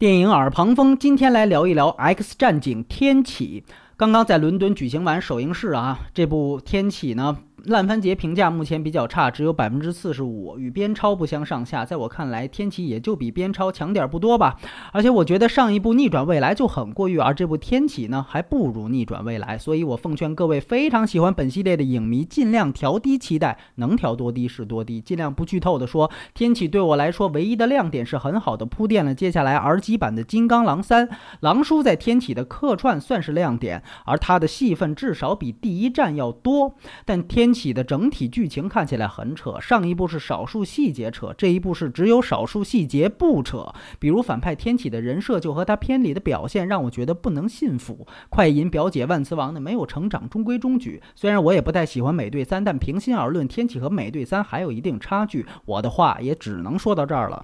电影耳旁风，今天来聊一聊《X 战警：天启》。刚刚在伦敦举行完首映式啊，这部《天启》呢。烂番茄评价目前比较差，只有百分之四十五，与边超不相上下。在我看来，天启也就比边超强点不多吧。而且我觉得上一部逆转未来就很过誉，而这部天启呢还不如逆转未来。所以我奉劝各位非常喜欢本系列的影迷，尽量调低期待，能调多低是多低。尽量不剧透的说，天启对我来说唯一的亮点是很好的铺垫了接下来 R 级版的金刚狼三。狼叔在天启的客串算是亮点，而他的戏份至少比第一站要多。但天。天启的整体剧情看起来很扯，上一部是少数细节扯，这一部是只有少数细节不扯。比如反派天启的人设就和他片里的表现，让我觉得不能信服。快银表姐万磁王呢没有成长，中规中矩。虽然我也不太喜欢美队三，但平心而论，天启和美队三还有一定差距。我的话也只能说到这儿了。